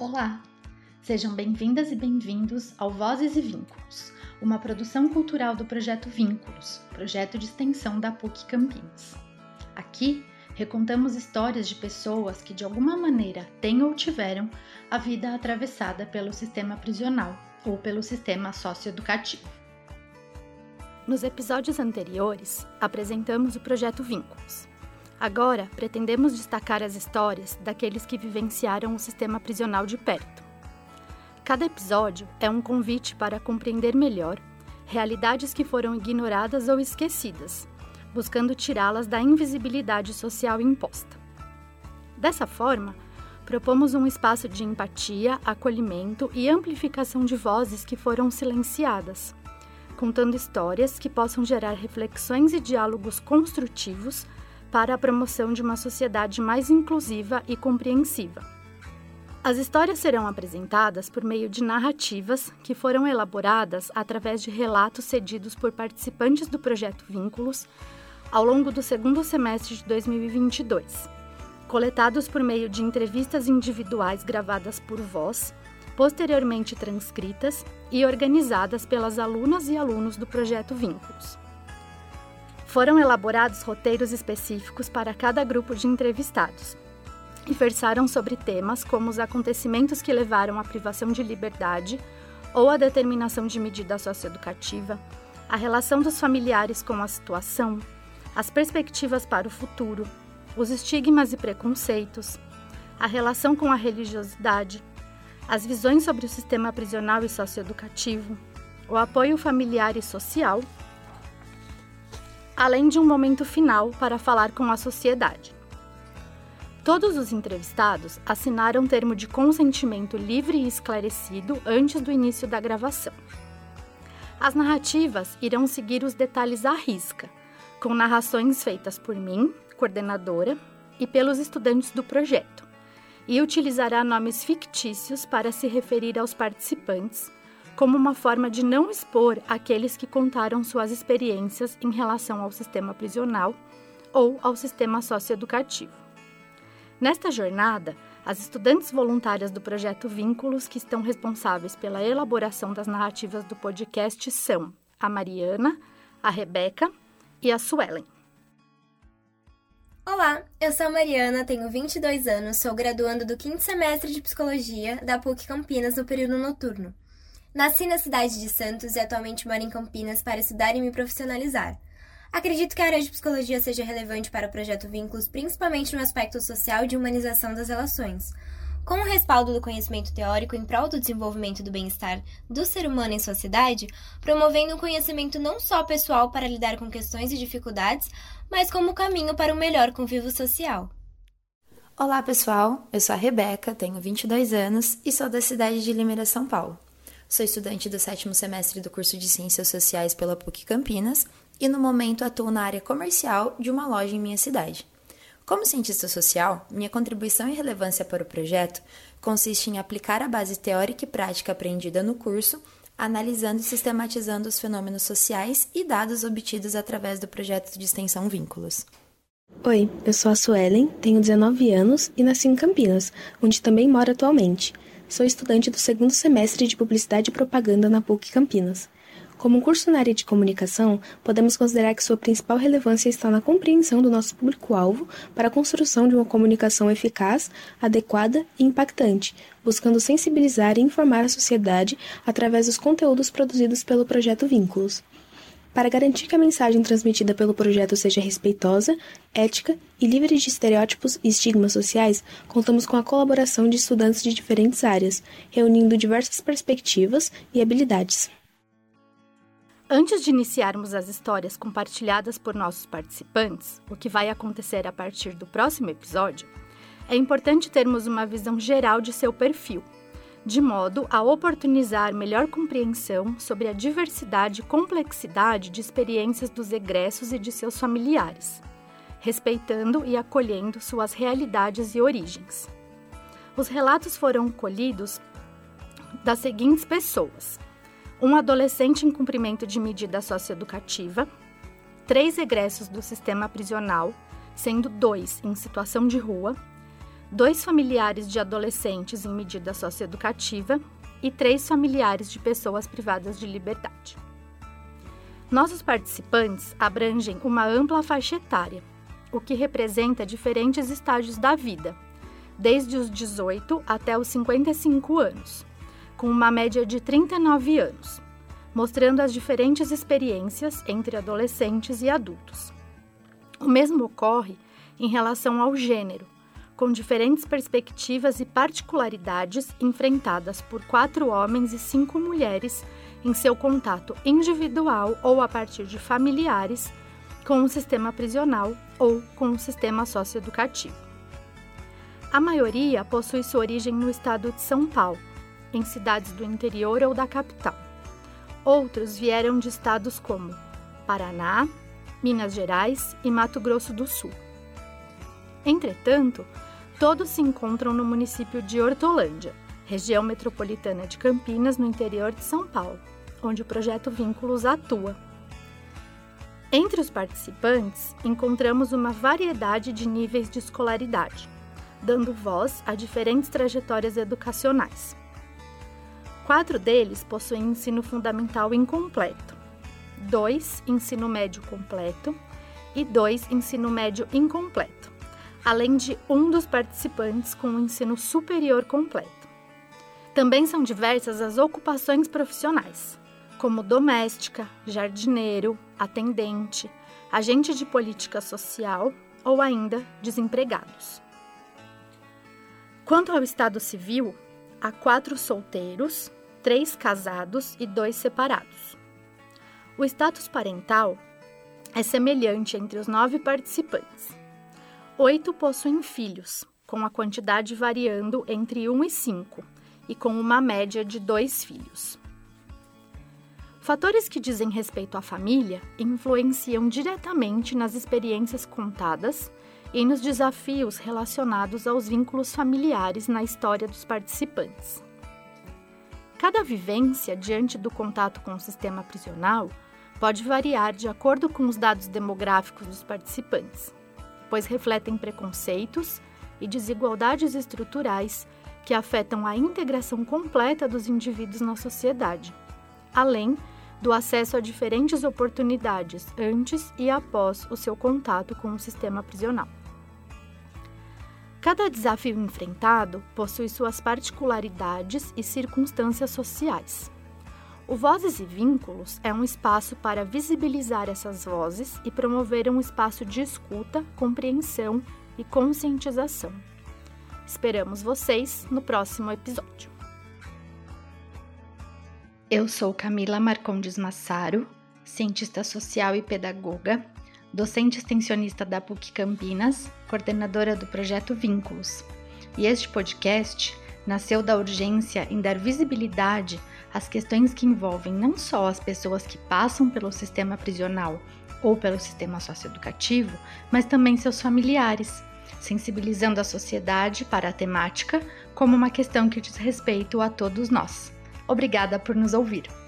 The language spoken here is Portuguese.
Olá! Sejam bem-vindas e bem-vindos ao Vozes e Vínculos, uma produção cultural do projeto Vínculos, projeto de extensão da PUC Campinas. Aqui recontamos histórias de pessoas que de alguma maneira têm ou tiveram a vida atravessada pelo sistema prisional ou pelo sistema socioeducativo. Nos episódios anteriores, apresentamos o projeto Vínculos, Agora, pretendemos destacar as histórias daqueles que vivenciaram o sistema prisional de perto. Cada episódio é um convite para compreender melhor realidades que foram ignoradas ou esquecidas, buscando tirá-las da invisibilidade social imposta. Dessa forma, propomos um espaço de empatia, acolhimento e amplificação de vozes que foram silenciadas, contando histórias que possam gerar reflexões e diálogos construtivos para a promoção de uma sociedade mais inclusiva e compreensiva. As histórias serão apresentadas por meio de narrativas que foram elaboradas através de relatos cedidos por participantes do projeto Vínculos ao longo do segundo semestre de 2022, coletados por meio de entrevistas individuais gravadas por voz, posteriormente transcritas e organizadas pelas alunas e alunos do projeto Vínculos. Foram elaborados roteiros específicos para cada grupo de entrevistados e versaram sobre temas como os acontecimentos que levaram à privação de liberdade ou à determinação de medida socioeducativa, a relação dos familiares com a situação, as perspectivas para o futuro, os estigmas e preconceitos, a relação com a religiosidade, as visões sobre o sistema prisional e socioeducativo, o apoio familiar e social além de um momento final para falar com a sociedade. Todos os entrevistados assinaram termo de consentimento livre e esclarecido antes do início da gravação. As narrativas irão seguir os detalhes à risca, com narrações feitas por mim, coordenadora, e pelos estudantes do projeto, e utilizará nomes fictícios para se referir aos participantes como uma forma de não expor aqueles que contaram suas experiências em relação ao sistema prisional ou ao sistema socioeducativo. Nesta jornada, as estudantes voluntárias do projeto Vínculos, que estão responsáveis pela elaboração das narrativas do podcast, são a Mariana, a Rebeca e a Suelen. Olá, eu sou a Mariana, tenho 22 anos, sou graduando do quinto semestre de Psicologia da PUC Campinas no período noturno. Nasci na cidade de Santos e atualmente moro em Campinas para estudar e me profissionalizar. Acredito que a área de psicologia seja relevante para o projeto Vínculos, principalmente no aspecto social de humanização das relações. Com o respaldo do conhecimento teórico em prol do desenvolvimento do bem-estar do ser humano em sociedade, promovendo um conhecimento não só pessoal para lidar com questões e dificuldades, mas como caminho para um melhor convívio social. Olá, pessoal. Eu sou a Rebeca, tenho 22 anos e sou da cidade de Limeira, São Paulo. Sou estudante do sétimo semestre do curso de Ciências Sociais pela PUC Campinas e no momento atuo na área comercial de uma loja em minha cidade. Como cientista social, minha contribuição e relevância para o projeto consiste em aplicar a base teórica e prática aprendida no curso, analisando e sistematizando os fenômenos sociais e dados obtidos através do projeto de extensão Vínculos. Oi, eu sou a Suelen, tenho 19 anos e nasci em Campinas, onde também moro atualmente. Sou estudante do segundo semestre de Publicidade e Propaganda na PUC Campinas. Como um curso na área de comunicação, podemos considerar que sua principal relevância está na compreensão do nosso público-alvo para a construção de uma comunicação eficaz, adequada e impactante, buscando sensibilizar e informar a sociedade através dos conteúdos produzidos pelo projeto Vínculos. Para garantir que a mensagem transmitida pelo projeto seja respeitosa, ética e livre de estereótipos e estigmas sociais, contamos com a colaboração de estudantes de diferentes áreas, reunindo diversas perspectivas e habilidades. Antes de iniciarmos as histórias compartilhadas por nossos participantes, o que vai acontecer a partir do próximo episódio, é importante termos uma visão geral de seu perfil de modo a oportunizar melhor compreensão sobre a diversidade e complexidade de experiências dos egressos e de seus familiares, respeitando e acolhendo suas realidades e origens. Os relatos foram colhidos das seguintes pessoas: um adolescente em cumprimento de medida socioeducativa, três egressos do sistema prisional, sendo dois em situação de rua, dois familiares de adolescentes em medida socioeducativa e três familiares de pessoas privadas de liberdade. Nossos participantes abrangem uma ampla faixa etária, o que representa diferentes estágios da vida, desde os 18 até os 55 anos, com uma média de 39 anos, mostrando as diferentes experiências entre adolescentes e adultos. O mesmo ocorre em relação ao gênero, com diferentes perspectivas e particularidades enfrentadas por quatro homens e cinco mulheres em seu contato individual ou a partir de familiares com o sistema prisional ou com o sistema socioeducativo. A maioria possui sua origem no estado de São Paulo, em cidades do interior ou da capital. Outros vieram de estados como Paraná, Minas Gerais e Mato Grosso do Sul. Entretanto, Todos se encontram no município de Hortolândia, região metropolitana de Campinas, no interior de São Paulo, onde o projeto Vínculos atua. Entre os participantes, encontramos uma variedade de níveis de escolaridade, dando voz a diferentes trajetórias educacionais. Quatro deles possuem ensino fundamental incompleto, dois ensino médio completo e dois ensino médio incompleto além de um dos participantes com o um ensino superior completo. Também são diversas as ocupações profissionais, como doméstica, jardineiro, atendente, agente de política social ou ainda desempregados. Quanto ao estado civil, há quatro solteiros, três casados e dois separados. O status parental é semelhante entre os nove participantes Oito possuem filhos, com a quantidade variando entre 1 e 5, e com uma média de dois filhos. Fatores que dizem respeito à família influenciam diretamente nas experiências contadas e nos desafios relacionados aos vínculos familiares na história dos participantes. Cada vivência diante do contato com o sistema prisional pode variar de acordo com os dados demográficos dos participantes pois refletem preconceitos e desigualdades estruturais que afetam a integração completa dos indivíduos na sociedade, além do acesso a diferentes oportunidades antes e após o seu contato com o sistema prisional. Cada desafio enfrentado possui suas particularidades e circunstâncias sociais. O Vozes e Vínculos é um espaço para visibilizar essas vozes e promover um espaço de escuta, compreensão e conscientização. Esperamos vocês no próximo episódio. Eu sou Camila Marcondes Massaro, cientista social e pedagoga, docente extensionista da PUC Campinas, coordenadora do projeto Vínculos. E este podcast nasceu da urgência em dar visibilidade às questões que envolvem não só as pessoas que passam pelo sistema prisional ou pelo sistema socioeducativo, mas também seus familiares, sensibilizando a sociedade para a temática como uma questão que diz respeito a todos nós. Obrigada por nos ouvir.